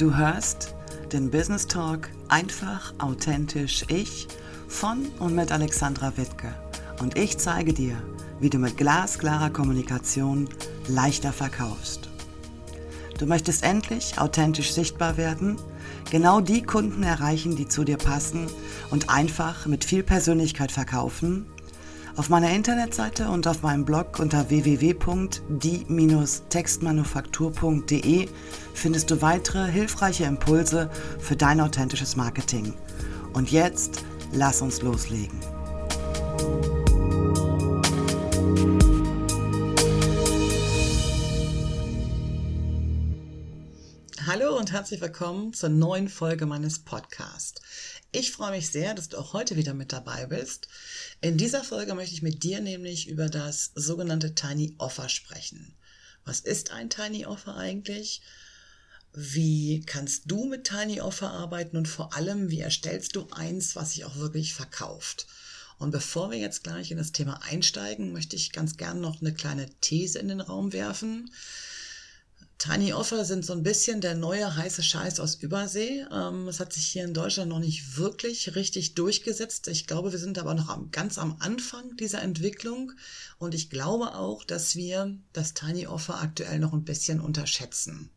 Du hörst den Business Talk einfach, authentisch ich von und mit Alexandra Wittke. Und ich zeige dir, wie du mit glasklarer Kommunikation leichter verkaufst. Du möchtest endlich authentisch sichtbar werden, genau die Kunden erreichen, die zu dir passen und einfach mit viel Persönlichkeit verkaufen auf meiner Internetseite und auf meinem Blog unter www.die-textmanufaktur.de findest du weitere hilfreiche Impulse für dein authentisches Marketing. Und jetzt lass uns loslegen. Hallo und herzlich willkommen zur neuen Folge meines Podcasts. Ich freue mich sehr, dass du auch heute wieder mit dabei bist. In dieser Folge möchte ich mit dir nämlich über das sogenannte Tiny Offer sprechen. Was ist ein Tiny Offer eigentlich? Wie kannst du mit Tiny Offer arbeiten und vor allem, wie erstellst du eins, was sich auch wirklich verkauft? Und bevor wir jetzt gleich in das Thema einsteigen, möchte ich ganz gern noch eine kleine These in den Raum werfen. Tiny Offer sind so ein bisschen der neue heiße Scheiß aus Übersee. Ähm, es hat sich hier in Deutschland noch nicht wirklich richtig durchgesetzt. Ich glaube, wir sind aber noch am, ganz am Anfang dieser Entwicklung. Und ich glaube auch, dass wir das Tiny Offer aktuell noch ein bisschen unterschätzen.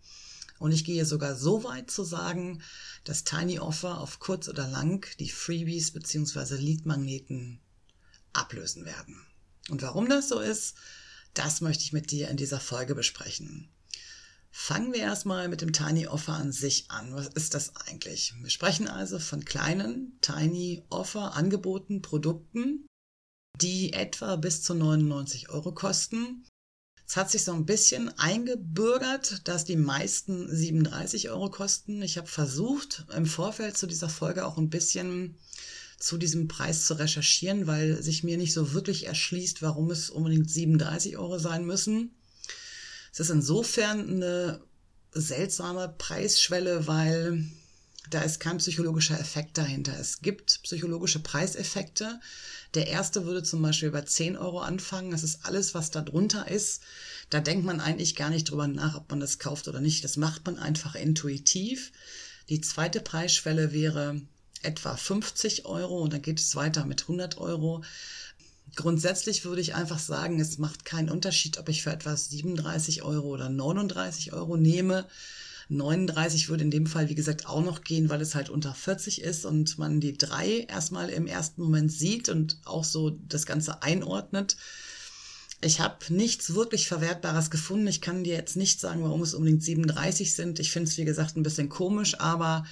Und ich gehe sogar so weit zu sagen, dass Tiny Offer auf kurz oder lang die Freebies bzw. Leadmagneten ablösen werden. Und warum das so ist, das möchte ich mit dir in dieser Folge besprechen. Fangen wir erstmal mit dem Tiny Offer an sich an. Was ist das eigentlich? Wir sprechen also von kleinen Tiny Offer Angeboten, Produkten, die etwa bis zu 99 Euro kosten. Es hat sich so ein bisschen eingebürgert, dass die meisten 37 Euro kosten. Ich habe versucht, im Vorfeld zu dieser Folge auch ein bisschen zu diesem Preis zu recherchieren, weil sich mir nicht so wirklich erschließt, warum es unbedingt 37 Euro sein müssen. Es ist insofern eine seltsame Preisschwelle, weil da ist kein psychologischer Effekt dahinter. Es gibt psychologische Preiseffekte. Der erste würde zum Beispiel bei 10 Euro anfangen. Das ist alles, was da drunter ist. Da denkt man eigentlich gar nicht drüber nach, ob man das kauft oder nicht. Das macht man einfach intuitiv. Die zweite Preisschwelle wäre etwa 50 Euro und dann geht es weiter mit 100 Euro. Grundsätzlich würde ich einfach sagen, es macht keinen Unterschied, ob ich für etwas 37 Euro oder 39 Euro nehme. 39 würde in dem Fall, wie gesagt, auch noch gehen, weil es halt unter 40 ist und man die drei erstmal im ersten Moment sieht und auch so das Ganze einordnet. Ich habe nichts wirklich Verwertbares gefunden. Ich kann dir jetzt nicht sagen, warum es unbedingt 37 sind. Ich finde es, wie gesagt, ein bisschen komisch, aber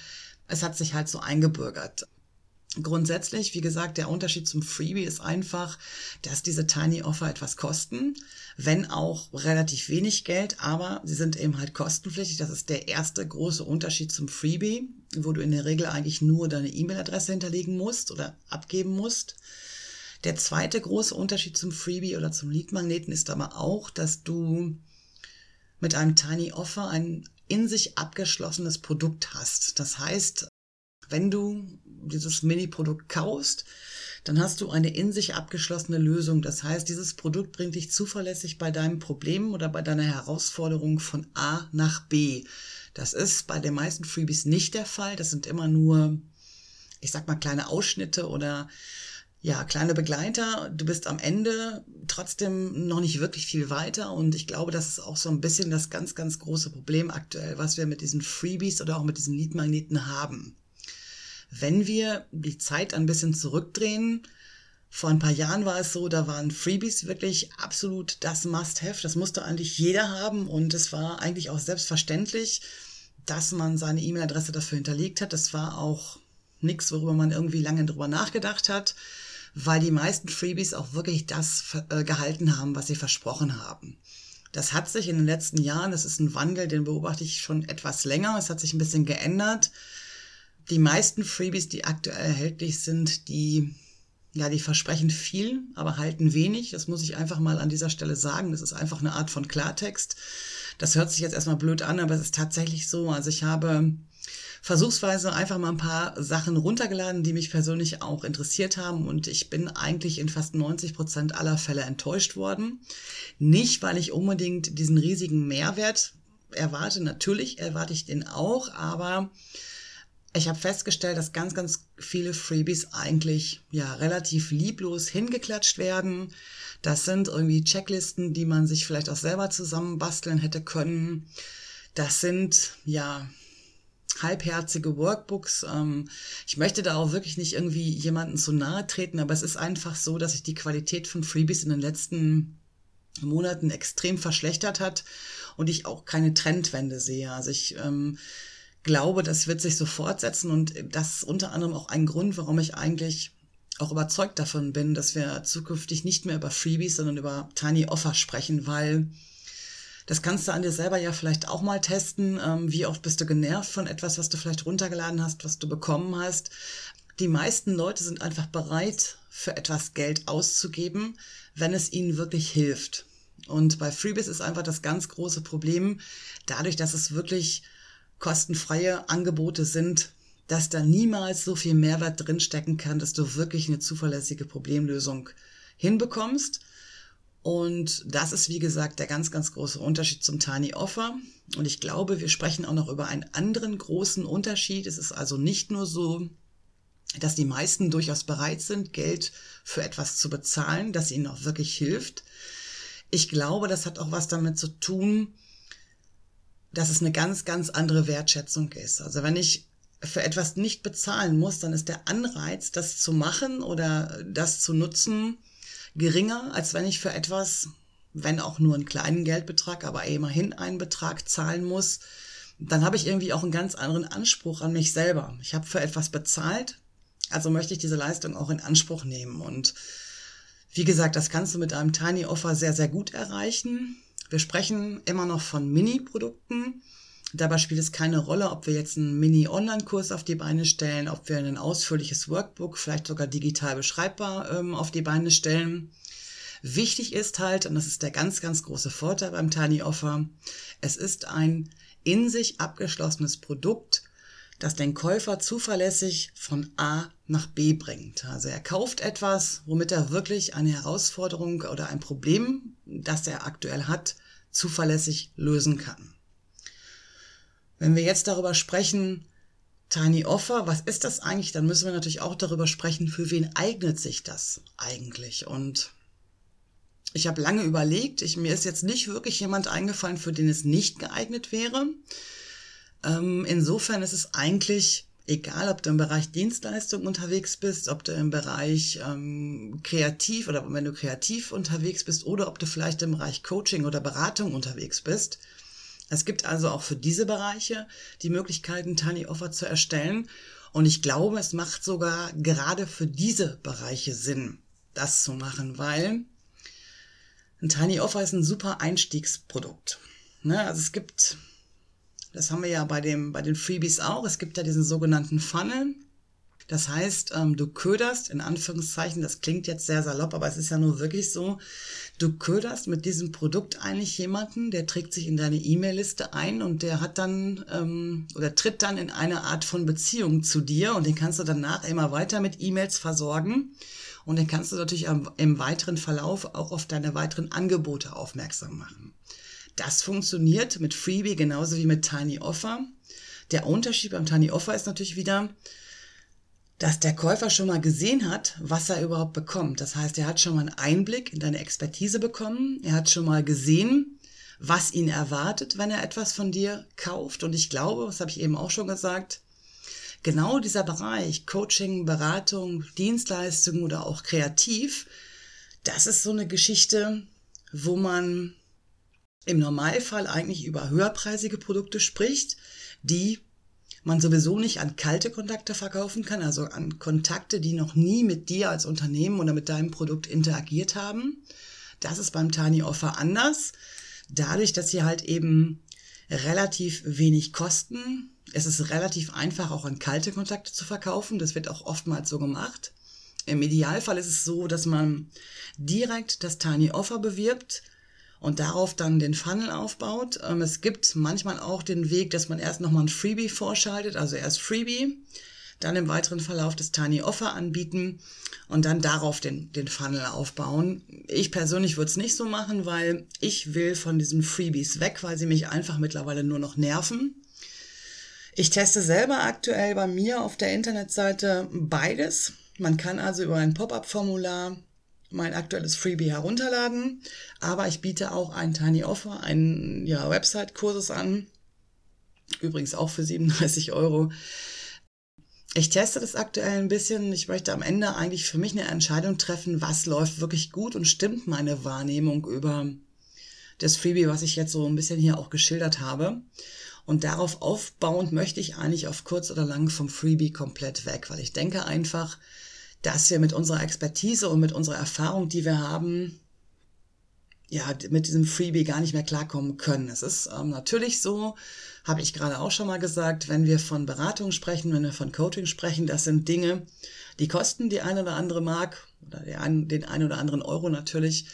es hat sich halt so eingebürgert. Grundsätzlich, wie gesagt, der Unterschied zum Freebie ist einfach, dass diese Tiny Offer etwas kosten, wenn auch relativ wenig Geld, aber sie sind eben halt kostenpflichtig. Das ist der erste große Unterschied zum Freebie, wo du in der Regel eigentlich nur deine E-Mail-Adresse hinterlegen musst oder abgeben musst. Der zweite große Unterschied zum Freebie oder zum Lead-Magneten ist aber auch, dass du mit einem Tiny Offer ein in sich abgeschlossenes Produkt hast. Das heißt, wenn du dieses Mini-Produkt kaufst, dann hast du eine in sich abgeschlossene Lösung. Das heißt, dieses Produkt bringt dich zuverlässig bei deinem Problem oder bei deiner Herausforderung von A nach B. Das ist bei den meisten Freebies nicht der Fall. Das sind immer nur, ich sag mal, kleine Ausschnitte oder ja, kleine Begleiter. Du bist am Ende trotzdem noch nicht wirklich viel weiter. Und ich glaube, das ist auch so ein bisschen das ganz, ganz große Problem aktuell, was wir mit diesen Freebies oder auch mit diesen Leadmagneten haben. Wenn wir die Zeit ein bisschen zurückdrehen, vor ein paar Jahren war es so, da waren Freebies wirklich absolut das Must-Have. Das musste eigentlich jeder haben und es war eigentlich auch selbstverständlich, dass man seine E-Mail-Adresse dafür hinterlegt hat. Das war auch nichts, worüber man irgendwie lange drüber nachgedacht hat, weil die meisten Freebies auch wirklich das äh, gehalten haben, was sie versprochen haben. Das hat sich in den letzten Jahren, das ist ein Wandel, den beobachte ich schon etwas länger. Es hat sich ein bisschen geändert die meisten Freebies, die aktuell erhältlich sind, die, ja, die versprechen viel, aber halten wenig. Das muss ich einfach mal an dieser Stelle sagen. Das ist einfach eine Art von Klartext. Das hört sich jetzt erstmal blöd an, aber es ist tatsächlich so. Also ich habe versuchsweise einfach mal ein paar Sachen runtergeladen, die mich persönlich auch interessiert haben und ich bin eigentlich in fast 90 Prozent aller Fälle enttäuscht worden. Nicht, weil ich unbedingt diesen riesigen Mehrwert erwarte. Natürlich erwarte ich den auch, aber ich habe festgestellt, dass ganz, ganz viele Freebies eigentlich ja relativ lieblos hingeklatscht werden. Das sind irgendwie Checklisten, die man sich vielleicht auch selber zusammenbasteln hätte können. Das sind ja halbherzige Workbooks. Ähm, ich möchte da auch wirklich nicht irgendwie jemanden zu nahe treten, aber es ist einfach so, dass sich die Qualität von Freebies in den letzten Monaten extrem verschlechtert hat und ich auch keine Trendwende sehe. Also ich ähm, glaube, das wird sich so fortsetzen und das ist unter anderem auch ein Grund, warum ich eigentlich auch überzeugt davon bin, dass wir zukünftig nicht mehr über Freebies, sondern über Tiny Offer sprechen, weil das kannst du an dir selber ja vielleicht auch mal testen. Ähm, wie oft bist du genervt von etwas, was du vielleicht runtergeladen hast, was du bekommen hast? Die meisten Leute sind einfach bereit, für etwas Geld auszugeben, wenn es ihnen wirklich hilft. Und bei Freebies ist einfach das ganz große Problem, dadurch, dass es wirklich kostenfreie Angebote sind, dass da niemals so viel Mehrwert drinstecken kann, dass du wirklich eine zuverlässige Problemlösung hinbekommst. Und das ist, wie gesagt, der ganz, ganz große Unterschied zum Tiny Offer. Und ich glaube, wir sprechen auch noch über einen anderen großen Unterschied. Es ist also nicht nur so, dass die meisten durchaus bereit sind, Geld für etwas zu bezahlen, das ihnen auch wirklich hilft. Ich glaube, das hat auch was damit zu tun, dass es eine ganz, ganz andere Wertschätzung ist. Also wenn ich für etwas nicht bezahlen muss, dann ist der Anreiz, das zu machen oder das zu nutzen, geringer, als wenn ich für etwas, wenn auch nur einen kleinen Geldbetrag, aber immerhin einen Betrag zahlen muss, dann habe ich irgendwie auch einen ganz anderen Anspruch an mich selber. Ich habe für etwas bezahlt, also möchte ich diese Leistung auch in Anspruch nehmen. Und wie gesagt, das kannst du mit einem Tiny Offer sehr, sehr gut erreichen. Wir sprechen immer noch von Mini-Produkten. Dabei spielt es keine Rolle, ob wir jetzt einen Mini-Online-Kurs auf die Beine stellen, ob wir ein ausführliches Workbook, vielleicht sogar digital beschreibbar ähm, auf die Beine stellen. Wichtig ist halt, und das ist der ganz, ganz große Vorteil beim Tiny Offer, es ist ein in sich abgeschlossenes Produkt, das den Käufer zuverlässig von A nach B bringt. Also er kauft etwas, womit er wirklich eine Herausforderung oder ein Problem, das er aktuell hat, zuverlässig lösen kann. Wenn wir jetzt darüber sprechen, Tiny Offer, was ist das eigentlich? Dann müssen wir natürlich auch darüber sprechen, für wen eignet sich das eigentlich? Und ich habe lange überlegt, ich, mir ist jetzt nicht wirklich jemand eingefallen, für den es nicht geeignet wäre. Ähm, insofern ist es eigentlich egal, ob du im Bereich Dienstleistung unterwegs bist, ob du im Bereich ähm, kreativ oder wenn du kreativ unterwegs bist oder ob du vielleicht im Bereich Coaching oder Beratung unterwegs bist. Es gibt also auch für diese Bereiche die Möglichkeiten, Tiny Offer zu erstellen. Und ich glaube, es macht sogar gerade für diese Bereiche Sinn, das zu machen, weil ein Tiny Offer ist ein super Einstiegsprodukt. Ne? Also es gibt, das haben wir ja bei, dem, bei den Freebies auch, es gibt ja diesen sogenannten Funnel. Das heißt, ähm, du köderst, in Anführungszeichen, das klingt jetzt sehr salopp, aber es ist ja nur wirklich so, du köderst mit diesem Produkt eigentlich jemanden, der trägt sich in deine E-Mail-Liste ein und der hat dann ähm, oder tritt dann in eine Art von Beziehung zu dir und den kannst du danach immer weiter mit E-Mails versorgen. Und den kannst du natürlich im weiteren Verlauf auch auf deine weiteren Angebote aufmerksam machen. Das funktioniert mit Freebie genauso wie mit Tiny Offer. Der Unterschied beim Tiny Offer ist natürlich wieder, dass der Käufer schon mal gesehen hat, was er überhaupt bekommt. Das heißt, er hat schon mal einen Einblick in deine Expertise bekommen. Er hat schon mal gesehen, was ihn erwartet, wenn er etwas von dir kauft. Und ich glaube, das habe ich eben auch schon gesagt, genau dieser Bereich Coaching, Beratung, Dienstleistung oder auch kreativ, das ist so eine Geschichte, wo man im Normalfall eigentlich über höherpreisige Produkte spricht, die man sowieso nicht an kalte Kontakte verkaufen kann, also an Kontakte, die noch nie mit dir als Unternehmen oder mit deinem Produkt interagiert haben. Das ist beim Tiny Offer anders. Dadurch, dass sie halt eben relativ wenig kosten. Es ist relativ einfach, auch an kalte Kontakte zu verkaufen. Das wird auch oftmals so gemacht. Im Idealfall ist es so, dass man direkt das Tiny Offer bewirbt und darauf dann den Funnel aufbaut. Ähm, es gibt manchmal auch den Weg, dass man erst nochmal ein Freebie vorschaltet, also erst Freebie, dann im weiteren Verlauf das Tiny Offer anbieten und dann darauf den, den Funnel aufbauen. Ich persönlich würde es nicht so machen, weil ich will von diesen Freebies weg, weil sie mich einfach mittlerweile nur noch nerven. Ich teste selber aktuell bei mir auf der Internetseite beides. Man kann also über ein Pop-up-Formular mein aktuelles Freebie herunterladen, aber ich biete auch ein Tiny Offer, einen ja, Website-Kurses an, übrigens auch für 37 Euro. Ich teste das aktuell ein bisschen. Ich möchte am Ende eigentlich für mich eine Entscheidung treffen, was läuft wirklich gut und stimmt meine Wahrnehmung über das Freebie, was ich jetzt so ein bisschen hier auch geschildert habe. Und darauf aufbauend möchte ich eigentlich auf kurz oder lang vom Freebie komplett weg, weil ich denke einfach, dass wir mit unserer Expertise und mit unserer Erfahrung, die wir haben, ja, mit diesem Freebie gar nicht mehr klarkommen können. Es ist ähm, natürlich so, habe ich gerade auch schon mal gesagt, wenn wir von Beratung sprechen, wenn wir von Coaching sprechen, das sind Dinge, die kosten die eine oder andere Mark oder den einen oder anderen Euro natürlich.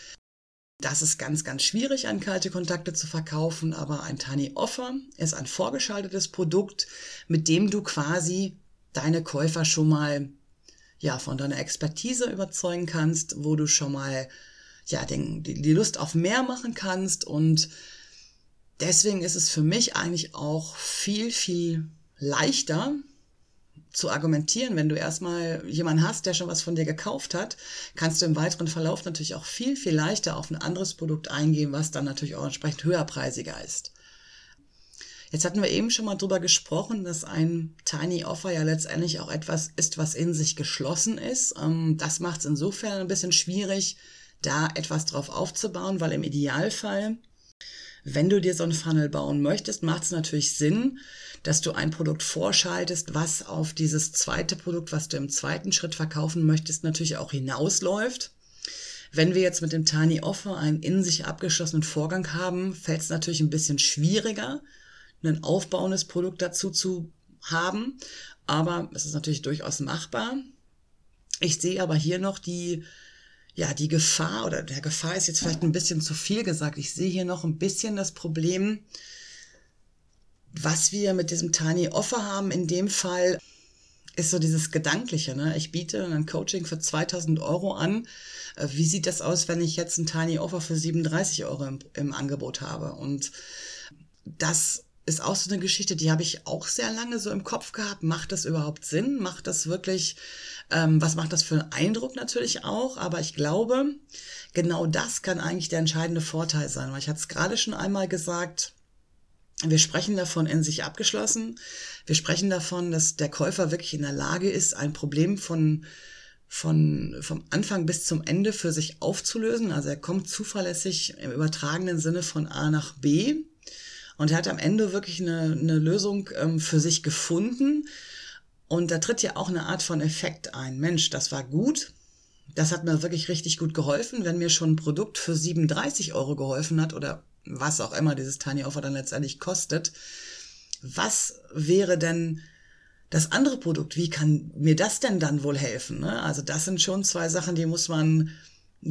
Das ist ganz, ganz schwierig, an kalte Kontakte zu verkaufen, aber ein Tiny Offer ist ein vorgeschaltetes Produkt, mit dem du quasi deine Käufer schon mal ja, von deiner Expertise überzeugen kannst, wo du schon mal ja, den, die, die Lust auf mehr machen kannst und deswegen ist es für mich eigentlich auch viel, viel leichter, zu argumentieren. Wenn du erstmal jemanden hast, der schon was von dir gekauft hat, kannst du im weiteren Verlauf natürlich auch viel, viel leichter auf ein anderes Produkt eingehen, was dann natürlich auch entsprechend höherpreisiger ist. Jetzt hatten wir eben schon mal drüber gesprochen, dass ein Tiny Offer ja letztendlich auch etwas ist, was in sich geschlossen ist. Ähm, das macht es insofern ein bisschen schwierig, da etwas drauf aufzubauen, weil im Idealfall, wenn du dir so ein Funnel bauen möchtest, macht es natürlich Sinn, dass du ein Produkt vorschaltest, was auf dieses zweite Produkt, was du im zweiten Schritt verkaufen möchtest, natürlich auch hinausläuft. Wenn wir jetzt mit dem Tiny Offer einen in sich abgeschlossenen Vorgang haben, fällt es natürlich ein bisschen schwieriger, ein aufbauendes Produkt dazu zu haben. Aber es ist natürlich durchaus machbar. Ich sehe aber hier noch die, ja, die Gefahr, oder der Gefahr ist jetzt vielleicht ein bisschen zu viel gesagt. Ich sehe hier noch ein bisschen das Problem, was wir mit diesem Tiny Offer haben, in dem Fall ist so dieses Gedankliche. Ne? Ich biete ein Coaching für 2000 Euro an. Äh, wie sieht das aus, wenn ich jetzt ein Tiny Offer für 37 Euro im, im Angebot habe? Und das ist auch so eine Geschichte, die habe ich auch sehr lange so im Kopf gehabt. Macht das überhaupt Sinn? Macht das wirklich, ähm, was macht das für einen Eindruck natürlich auch? Aber ich glaube, genau das kann eigentlich der entscheidende Vorteil sein, weil ich hatte es gerade schon einmal gesagt, wir sprechen davon in sich abgeschlossen. Wir sprechen davon, dass der Käufer wirklich in der Lage ist, ein Problem von, von, vom Anfang bis zum Ende für sich aufzulösen. Also er kommt zuverlässig im übertragenen Sinne von A nach B. Und er hat am Ende wirklich eine, eine Lösung ähm, für sich gefunden. Und da tritt ja auch eine Art von Effekt ein. Mensch, das war gut. Das hat mir wirklich richtig gut geholfen. Wenn mir schon ein Produkt für 37 Euro geholfen hat oder was auch immer dieses Tiny Offer dann letztendlich kostet. Was wäre denn das andere Produkt? Wie kann mir das denn dann wohl helfen? Ne? Also das sind schon zwei Sachen, die muss man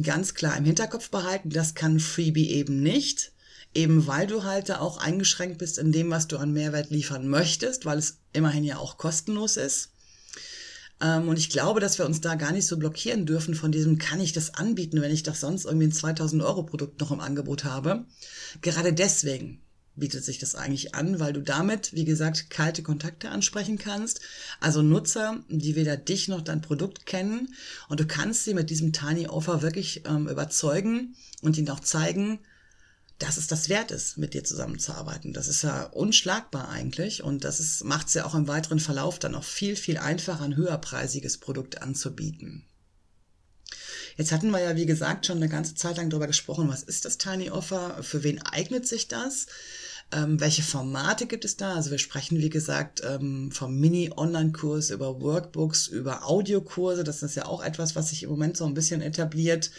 ganz klar im Hinterkopf behalten. Das kann Freebie eben nicht. Eben weil du halt da auch eingeschränkt bist in dem, was du an Mehrwert liefern möchtest, weil es immerhin ja auch kostenlos ist. Ähm, und ich glaube, dass wir uns da gar nicht so blockieren dürfen von diesem, kann ich das anbieten, wenn ich doch sonst irgendwie ein 2000 Euro Produkt noch im Angebot habe. Gerade deswegen bietet sich das eigentlich an, weil du damit, wie gesagt, kalte Kontakte ansprechen kannst. Also Nutzer, die weder dich noch dein Produkt kennen. Und du kannst sie mit diesem Tiny Offer wirklich ähm, überzeugen und ihnen auch zeigen, dass es das wert ist, mit dir zusammenzuarbeiten. Das ist ja unschlagbar eigentlich und das macht es ja auch im weiteren Verlauf dann auch viel, viel einfacher, ein höherpreisiges Produkt anzubieten. Jetzt hatten wir ja, wie gesagt, schon eine ganze Zeit lang darüber gesprochen, was ist das Tiny Offer, für wen eignet sich das, ähm, welche Formate gibt es da. Also wir sprechen, wie gesagt, ähm, vom Mini-Online-Kurs über Workbooks, über Audiokurse. Das ist ja auch etwas, was sich im Moment so ein bisschen etabliert.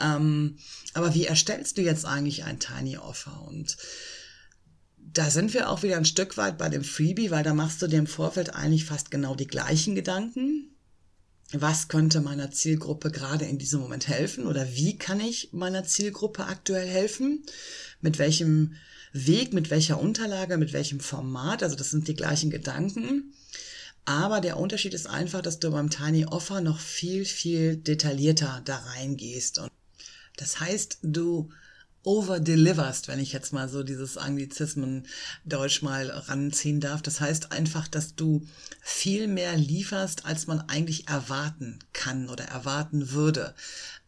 Ähm, aber wie erstellst du jetzt eigentlich ein Tiny Offer? Und da sind wir auch wieder ein Stück weit bei dem Freebie, weil da machst du dir im Vorfeld eigentlich fast genau die gleichen Gedanken. Was könnte meiner Zielgruppe gerade in diesem Moment helfen oder wie kann ich meiner Zielgruppe aktuell helfen? Mit welchem Weg, mit welcher Unterlage, mit welchem Format? Also das sind die gleichen Gedanken. Aber der Unterschied ist einfach, dass du beim Tiny Offer noch viel, viel detaillierter da reingehst. Und das heißt, du overdeliverst, wenn ich jetzt mal so dieses Anglizismen Deutsch mal ranziehen darf. Das heißt einfach, dass du viel mehr lieferst, als man eigentlich erwarten kann oder erwarten würde.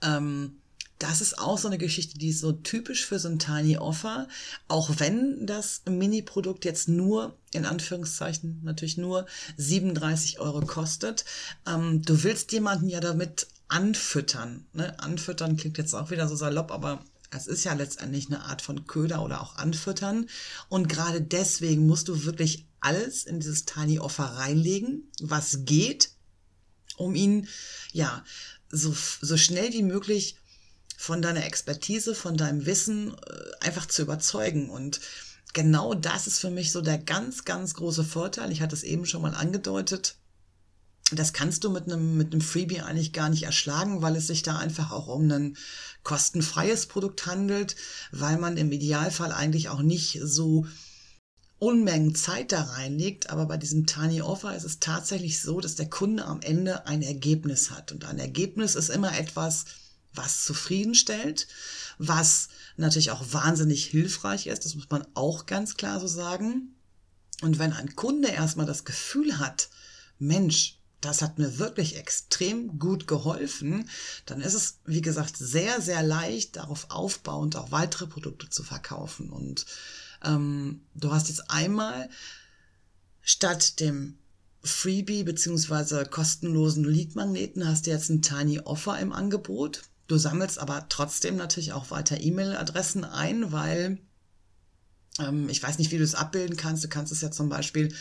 Ähm, das ist auch so eine Geschichte, die ist so typisch für so ein Tiny Offer. Auch wenn das Mini-Produkt jetzt nur, in Anführungszeichen, natürlich nur 37 Euro kostet. Ähm, du willst jemanden ja damit anfüttern. Ne? Anfüttern klingt jetzt auch wieder so salopp, aber es ist ja letztendlich eine Art von Köder oder auch Anfüttern. Und gerade deswegen musst du wirklich alles in dieses Tiny Offer reinlegen, was geht, um ihn, ja, so, so schnell wie möglich von deiner Expertise, von deinem Wissen äh, einfach zu überzeugen. Und genau das ist für mich so der ganz, ganz große Vorteil. Ich hatte es eben schon mal angedeutet. Das kannst du mit einem, mit einem Freebie eigentlich gar nicht erschlagen, weil es sich da einfach auch um ein kostenfreies Produkt handelt, weil man im Idealfall eigentlich auch nicht so Unmengen Zeit da reinlegt, aber bei diesem Tiny Offer ist es tatsächlich so, dass der Kunde am Ende ein Ergebnis hat. Und ein Ergebnis ist immer etwas, was zufriedenstellt, was natürlich auch wahnsinnig hilfreich ist, das muss man auch ganz klar so sagen. Und wenn ein Kunde erstmal das Gefühl hat, Mensch, das hat mir wirklich extrem gut geholfen, dann ist es, wie gesagt, sehr, sehr leicht, darauf aufbauend auch weitere Produkte zu verkaufen. Und ähm, du hast jetzt einmal statt dem Freebie beziehungsweise kostenlosen Lead-Magneten hast du jetzt ein Tiny Offer im Angebot. Du sammelst aber trotzdem natürlich auch weiter E-Mail-Adressen ein, weil ähm, ich weiß nicht, wie du es abbilden kannst. Du kannst es ja zum Beispiel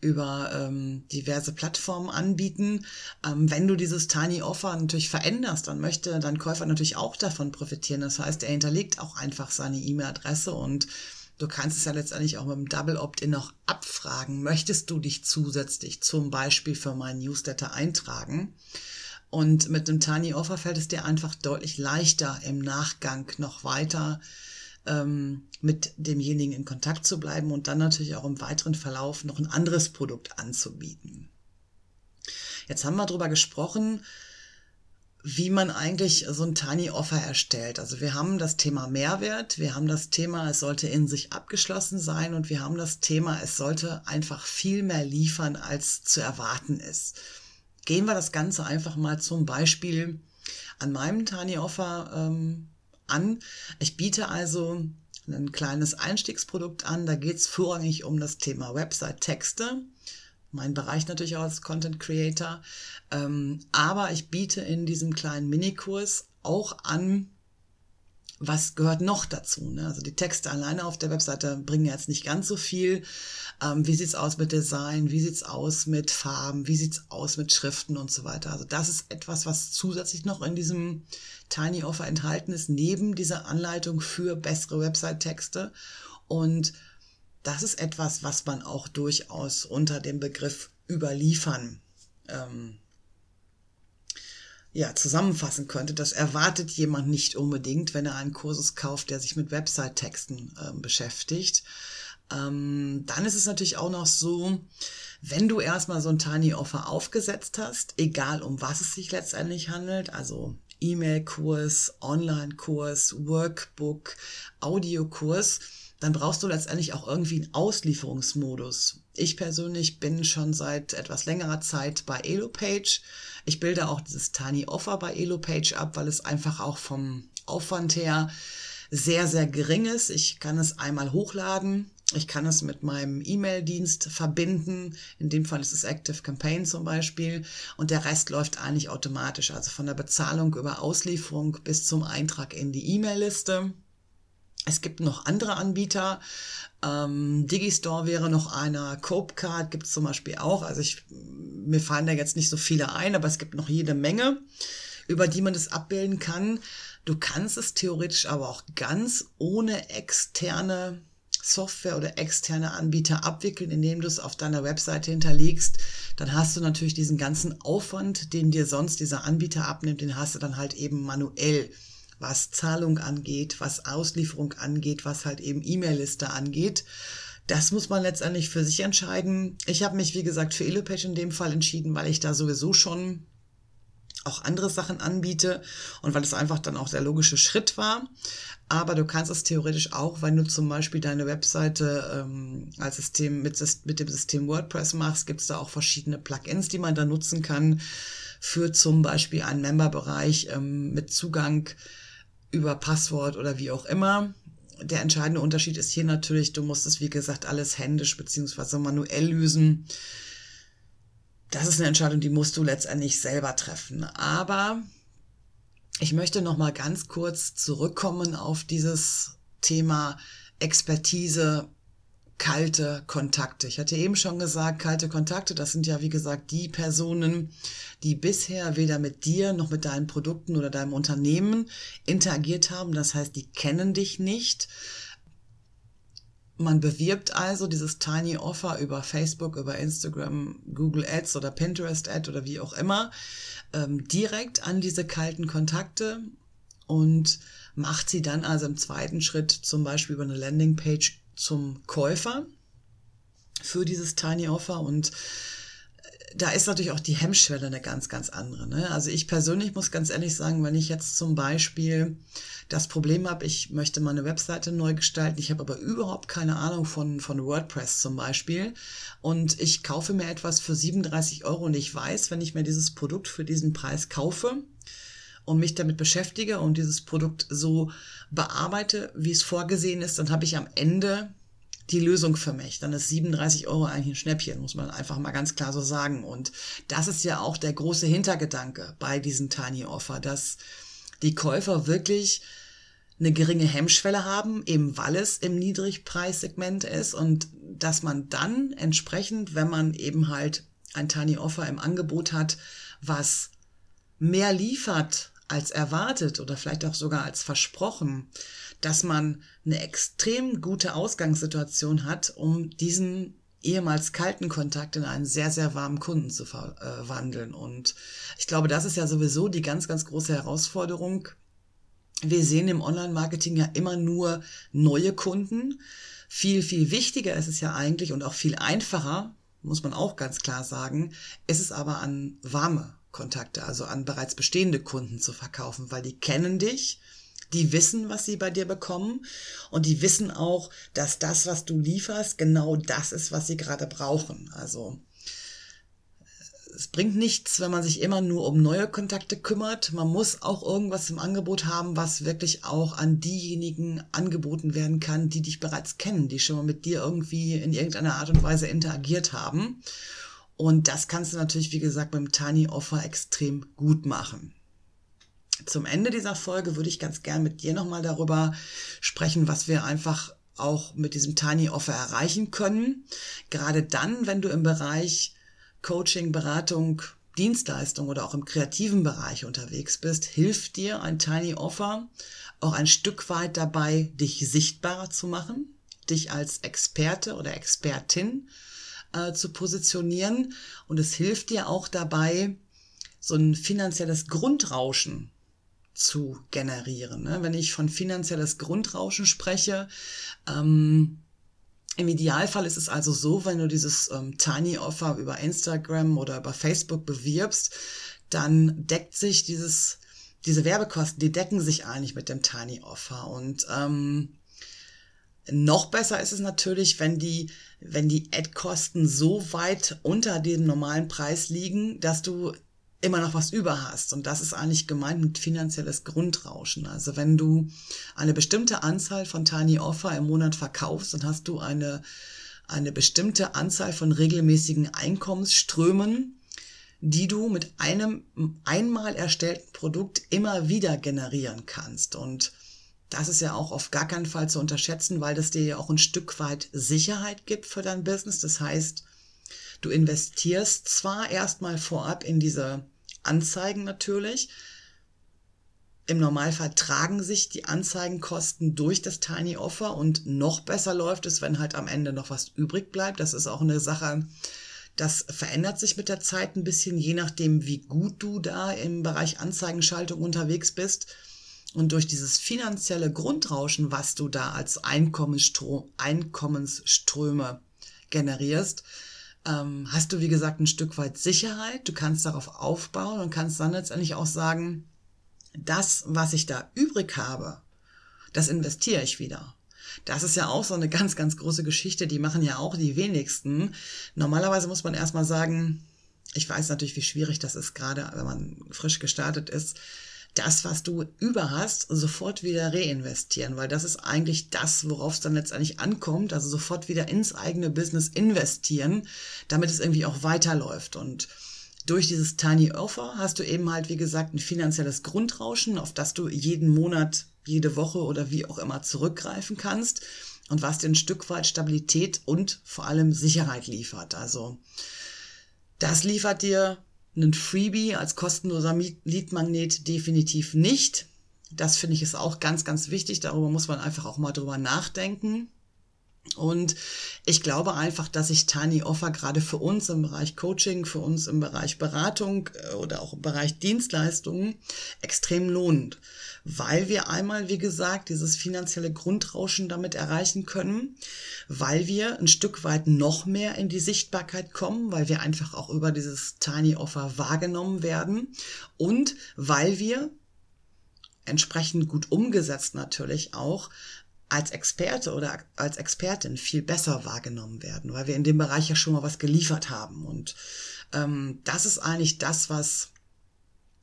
über ähm, diverse Plattformen anbieten. Ähm, wenn du dieses Tiny Offer natürlich veränderst, dann möchte dein Käufer natürlich auch davon profitieren. Das heißt, er hinterlegt auch einfach seine E-Mail-Adresse und du kannst es ja letztendlich auch mit dem Double Opt-in noch abfragen. Möchtest du dich zusätzlich zum Beispiel für meinen Newsletter eintragen? Und mit dem Tiny Offer fällt es dir einfach deutlich leichter, im Nachgang noch weiter ähm, mit demjenigen in Kontakt zu bleiben und dann natürlich auch im weiteren Verlauf noch ein anderes Produkt anzubieten. Jetzt haben wir darüber gesprochen, wie man eigentlich so ein Tiny Offer erstellt. Also wir haben das Thema Mehrwert, wir haben das Thema, es sollte in sich abgeschlossen sein und wir haben das Thema, es sollte einfach viel mehr liefern, als zu erwarten ist. Gehen wir das Ganze einfach mal zum Beispiel an meinem Tiny Offer ähm, an. Ich biete also ein kleines Einstiegsprodukt an. Da geht es vorrangig um das Thema Website-Texte. Mein Bereich natürlich auch als Content Creator. Ähm, aber ich biete in diesem kleinen Minikurs auch an was gehört noch dazu? Ne? Also die Texte alleine auf der Webseite bringen jetzt nicht ganz so viel. Ähm, wie sieht's aus mit Design? Wie sieht's aus mit Farben? Wie sieht's aus mit Schriften und so weiter? Also das ist etwas, was zusätzlich noch in diesem Tiny Offer enthalten ist, neben dieser Anleitung für bessere Website-Texte. Und das ist etwas, was man auch durchaus unter dem Begriff überliefern ähm, ja, zusammenfassen könnte, das erwartet jemand nicht unbedingt, wenn er einen Kursus kauft, der sich mit Website-Texten äh, beschäftigt. Ähm, dann ist es natürlich auch noch so, wenn du erstmal so ein Tiny Offer aufgesetzt hast, egal um was es sich letztendlich handelt, also E-Mail-Kurs, Online-Kurs, Workbook, Audiokurs, dann brauchst du letztendlich auch irgendwie einen Auslieferungsmodus. Ich persönlich bin schon seit etwas längerer Zeit bei EloPage. Ich bilde auch dieses Tiny Offer bei EloPage ab, weil es einfach auch vom Aufwand her sehr, sehr gering ist. Ich kann es einmal hochladen. Ich kann es mit meinem E-Mail-Dienst verbinden. In dem Fall ist es Active Campaign zum Beispiel. Und der Rest läuft eigentlich automatisch. Also von der Bezahlung über Auslieferung bis zum Eintrag in die E-Mail-Liste. Es gibt noch andere Anbieter. Ähm, Digistore wäre noch einer. Copecard gibt es zum Beispiel auch. Also ich, mir fallen da jetzt nicht so viele ein, aber es gibt noch jede Menge, über die man das abbilden kann. Du kannst es theoretisch aber auch ganz ohne externe Software oder externe Anbieter abwickeln, indem du es auf deiner Webseite hinterlegst. Dann hast du natürlich diesen ganzen Aufwand, den dir sonst dieser Anbieter abnimmt, den hast du dann halt eben manuell was Zahlung angeht, was Auslieferung angeht, was halt eben E-Mail-Liste angeht. Das muss man letztendlich für sich entscheiden. Ich habe mich, wie gesagt, für Elopage in dem Fall entschieden, weil ich da sowieso schon auch andere Sachen anbiete und weil es einfach dann auch der logische Schritt war. Aber du kannst es theoretisch auch, wenn du zum Beispiel deine Webseite ähm, als System mit, mit dem System WordPress machst, gibt es da auch verschiedene Plugins, die man da nutzen kann für zum Beispiel einen Memberbereich ähm, mit Zugang über Passwort oder wie auch immer. Der entscheidende Unterschied ist hier natürlich, du musst es wie gesagt alles händisch beziehungsweise manuell lösen das ist eine Entscheidung, die musst du letztendlich selber treffen. Aber ich möchte noch mal ganz kurz zurückkommen auf dieses Thema Expertise, kalte Kontakte. Ich hatte eben schon gesagt, kalte Kontakte, das sind ja wie gesagt die Personen, die bisher weder mit dir noch mit deinen Produkten oder deinem Unternehmen interagiert haben. Das heißt, die kennen dich nicht. Man bewirbt also dieses Tiny Offer über Facebook, über Instagram, Google Ads oder Pinterest Ad oder wie auch immer ähm, direkt an diese kalten Kontakte und macht sie dann also im zweiten Schritt zum Beispiel über eine Landingpage zum Käufer für dieses Tiny Offer und da ist natürlich auch die Hemmschwelle eine ganz, ganz andere. Ne? Also ich persönlich muss ganz ehrlich sagen, wenn ich jetzt zum Beispiel das Problem habe, ich möchte meine Webseite neu gestalten, ich habe aber überhaupt keine Ahnung von, von WordPress zum Beispiel und ich kaufe mir etwas für 37 Euro und ich weiß, wenn ich mir dieses Produkt für diesen Preis kaufe, und mich damit beschäftige und dieses Produkt so bearbeite, wie es vorgesehen ist, dann habe ich am Ende die Lösung für mich. Dann ist 37 Euro eigentlich ein Schnäppchen, muss man einfach mal ganz klar so sagen. Und das ist ja auch der große Hintergedanke bei diesem Tiny Offer, dass die Käufer wirklich eine geringe Hemmschwelle haben, eben weil es im Niedrigpreissegment ist und dass man dann entsprechend, wenn man eben halt ein Tiny Offer im Angebot hat, was mehr liefert als erwartet oder vielleicht auch sogar als versprochen, dass man eine extrem gute Ausgangssituation hat, um diesen ehemals kalten Kontakt in einen sehr, sehr warmen Kunden zu verwandeln. Und ich glaube, das ist ja sowieso die ganz, ganz große Herausforderung. Wir sehen im Online-Marketing ja immer nur neue Kunden. Viel, viel wichtiger ist es ja eigentlich und auch viel einfacher, muss man auch ganz klar sagen, ist es aber an warme Kontakte, also an bereits bestehende Kunden zu verkaufen, weil die kennen dich, die wissen, was sie bei dir bekommen und die wissen auch, dass das, was du lieferst, genau das ist, was sie gerade brauchen. Also es bringt nichts, wenn man sich immer nur um neue Kontakte kümmert. Man muss auch irgendwas im Angebot haben, was wirklich auch an diejenigen angeboten werden kann, die dich bereits kennen, die schon mal mit dir irgendwie in irgendeiner Art und Weise interagiert haben. Und das kannst du natürlich, wie gesagt, beim Tiny Offer extrem gut machen. Zum Ende dieser Folge würde ich ganz gern mit dir nochmal darüber sprechen, was wir einfach auch mit diesem Tiny Offer erreichen können. Gerade dann, wenn du im Bereich Coaching, Beratung, Dienstleistung oder auch im kreativen Bereich unterwegs bist, hilft dir ein Tiny Offer auch ein Stück weit dabei, dich sichtbarer zu machen, dich als Experte oder Expertin zu positionieren. Und es hilft dir auch dabei, so ein finanzielles Grundrauschen zu generieren. Ne? Wenn ich von finanzielles Grundrauschen spreche, ähm, im Idealfall ist es also so, wenn du dieses ähm, Tiny Offer über Instagram oder über Facebook bewirbst, dann deckt sich dieses, diese Werbekosten, die decken sich eigentlich mit dem Tiny Offer. Und ähm, noch besser ist es natürlich, wenn die, wenn die Ad-Kosten so weit unter dem normalen Preis liegen, dass du immer noch was über hast. Und das ist eigentlich gemeint mit finanzielles Grundrauschen. Also wenn du eine bestimmte Anzahl von Tiny Offer im Monat verkaufst, dann hast du eine, eine bestimmte Anzahl von regelmäßigen Einkommensströmen, die du mit einem einmal erstellten Produkt immer wieder generieren kannst. Und das ist ja auch auf gar keinen Fall zu unterschätzen, weil das dir ja auch ein Stück weit Sicherheit gibt für dein Business. Das heißt, Du investierst zwar erstmal vorab in diese Anzeigen natürlich. Im Normalfall tragen sich die Anzeigenkosten durch das Tiny Offer und noch besser läuft es, wenn halt am Ende noch was übrig bleibt. Das ist auch eine Sache, das verändert sich mit der Zeit ein bisschen, je nachdem, wie gut du da im Bereich Anzeigenschaltung unterwegs bist. Und durch dieses finanzielle Grundrauschen, was du da als Einkommensströme generierst, ähm, hast du, wie gesagt, ein Stück weit Sicherheit. Du kannst darauf aufbauen und kannst dann letztendlich auch sagen, das, was ich da übrig habe, das investiere ich wieder. Das ist ja auch so eine ganz, ganz große Geschichte, die machen ja auch die wenigsten. Normalerweise muss man erstmal sagen, ich weiß natürlich, wie schwierig das ist, gerade wenn man frisch gestartet ist, das, was du über hast, sofort wieder reinvestieren, weil das ist eigentlich das, worauf es dann letztendlich ankommt, also sofort wieder ins eigene Business investieren, damit es irgendwie auch weiterläuft und durch dieses Tiny Offer hast du eben halt, wie gesagt, ein finanzielles Grundrauschen, auf das du jeden Monat, jede Woche oder wie auch immer zurückgreifen kannst und was dir ein Stück weit Stabilität und vor allem Sicherheit liefert. Also das liefert dir einen Freebie als kostenloser Leadmagnet definitiv nicht. Das finde ich ist auch ganz, ganz wichtig. Darüber muss man einfach auch mal drüber nachdenken. Und ich glaube einfach, dass sich Tiny Offer gerade für uns im Bereich Coaching, für uns im Bereich Beratung äh, oder auch im Bereich Dienstleistungen extrem lohnt, weil wir einmal, wie gesagt, dieses finanzielle Grundrauschen damit erreichen können, weil wir ein Stück weit noch mehr in die Sichtbarkeit kommen, weil wir einfach auch über dieses Tiny Offer wahrgenommen werden und weil wir entsprechend gut umgesetzt natürlich auch als Experte oder als Expertin viel besser wahrgenommen werden, weil wir in dem Bereich ja schon mal was geliefert haben. Und ähm, das ist eigentlich das, was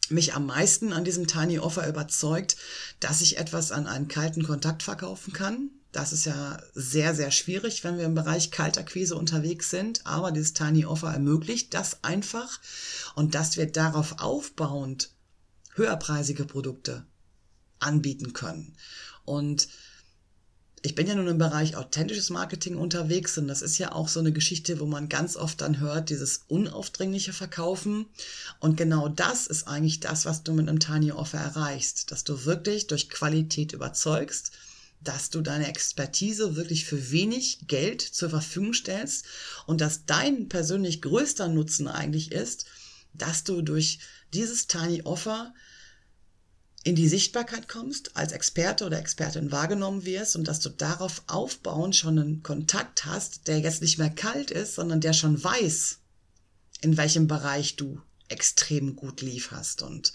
mich am meisten an diesem Tiny Offer überzeugt, dass ich etwas an einen kalten Kontakt verkaufen kann. Das ist ja sehr, sehr schwierig, wenn wir im Bereich Kaltakquise unterwegs sind. Aber dieses Tiny Offer ermöglicht das einfach und dass wir darauf aufbauend höherpreisige Produkte anbieten können. Und ich bin ja nun im Bereich authentisches Marketing unterwegs und das ist ja auch so eine Geschichte, wo man ganz oft dann hört, dieses unaufdringliche Verkaufen. Und genau das ist eigentlich das, was du mit einem Tiny Offer erreichst, dass du wirklich durch Qualität überzeugst, dass du deine Expertise wirklich für wenig Geld zur Verfügung stellst und dass dein persönlich größter Nutzen eigentlich ist, dass du durch dieses Tiny Offer in die Sichtbarkeit kommst, als Experte oder Expertin wahrgenommen wirst und dass du darauf aufbauend schon einen Kontakt hast, der jetzt nicht mehr kalt ist, sondern der schon weiß, in welchem Bereich du extrem gut lieferst. Und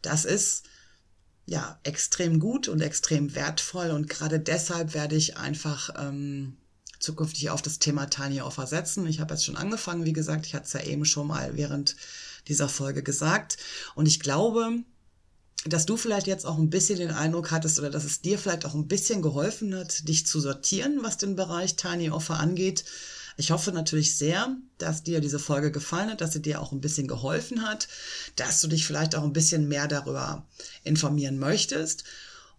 das ist ja extrem gut und extrem wertvoll und gerade deshalb werde ich einfach ähm, zukünftig auf das Thema Tiny Offer setzen. Ich habe jetzt schon angefangen, wie gesagt, ich hatte es ja eben schon mal während dieser Folge gesagt und ich glaube, dass du vielleicht jetzt auch ein bisschen den Eindruck hattest oder dass es dir vielleicht auch ein bisschen geholfen hat, dich zu sortieren, was den Bereich Tiny Offer angeht. Ich hoffe natürlich sehr, dass dir diese Folge gefallen hat, dass sie dir auch ein bisschen geholfen hat, dass du dich vielleicht auch ein bisschen mehr darüber informieren möchtest.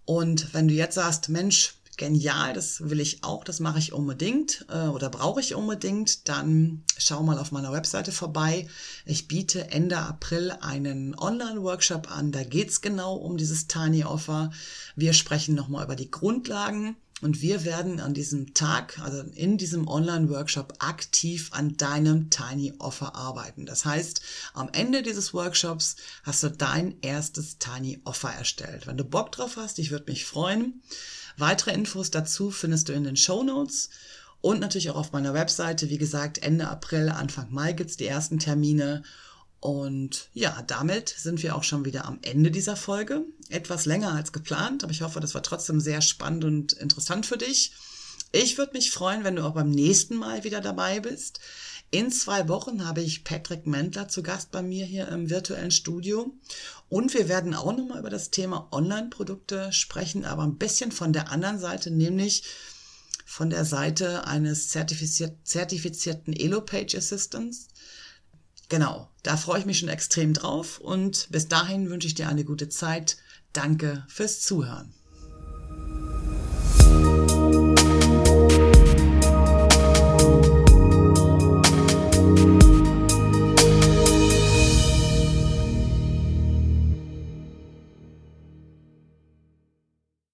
Und wenn du jetzt sagst, Mensch, genial, das will ich auch, das mache ich unbedingt äh, oder brauche ich unbedingt, dann schau mal auf meiner Webseite vorbei. Ich biete Ende April einen Online-Workshop an, da geht's genau um dieses Tiny Offer. Wir sprechen nochmal über die Grundlagen und wir werden an diesem Tag, also in diesem Online-Workshop, aktiv an deinem Tiny Offer arbeiten. Das heißt, am Ende dieses Workshops hast du dein erstes Tiny Offer erstellt. Wenn du Bock drauf hast, ich würde mich freuen. Weitere Infos dazu findest du in den Show Notes und natürlich auch auf meiner Webseite. Wie gesagt, Ende April, Anfang Mai gibt's die ersten Termine. Und ja, damit sind wir auch schon wieder am Ende dieser Folge. Etwas länger als geplant, aber ich hoffe, das war trotzdem sehr spannend und interessant für dich. Ich würde mich freuen, wenn du auch beim nächsten Mal wieder dabei bist. In zwei Wochen habe ich Patrick Mentler zu Gast bei mir hier im virtuellen Studio. Und wir werden auch nochmal über das Thema Online-Produkte sprechen, aber ein bisschen von der anderen Seite, nämlich von der Seite eines zertifiziert, zertifizierten Elo-Page Assistants. Genau, da freue ich mich schon extrem drauf und bis dahin wünsche ich dir eine gute Zeit. Danke fürs Zuhören.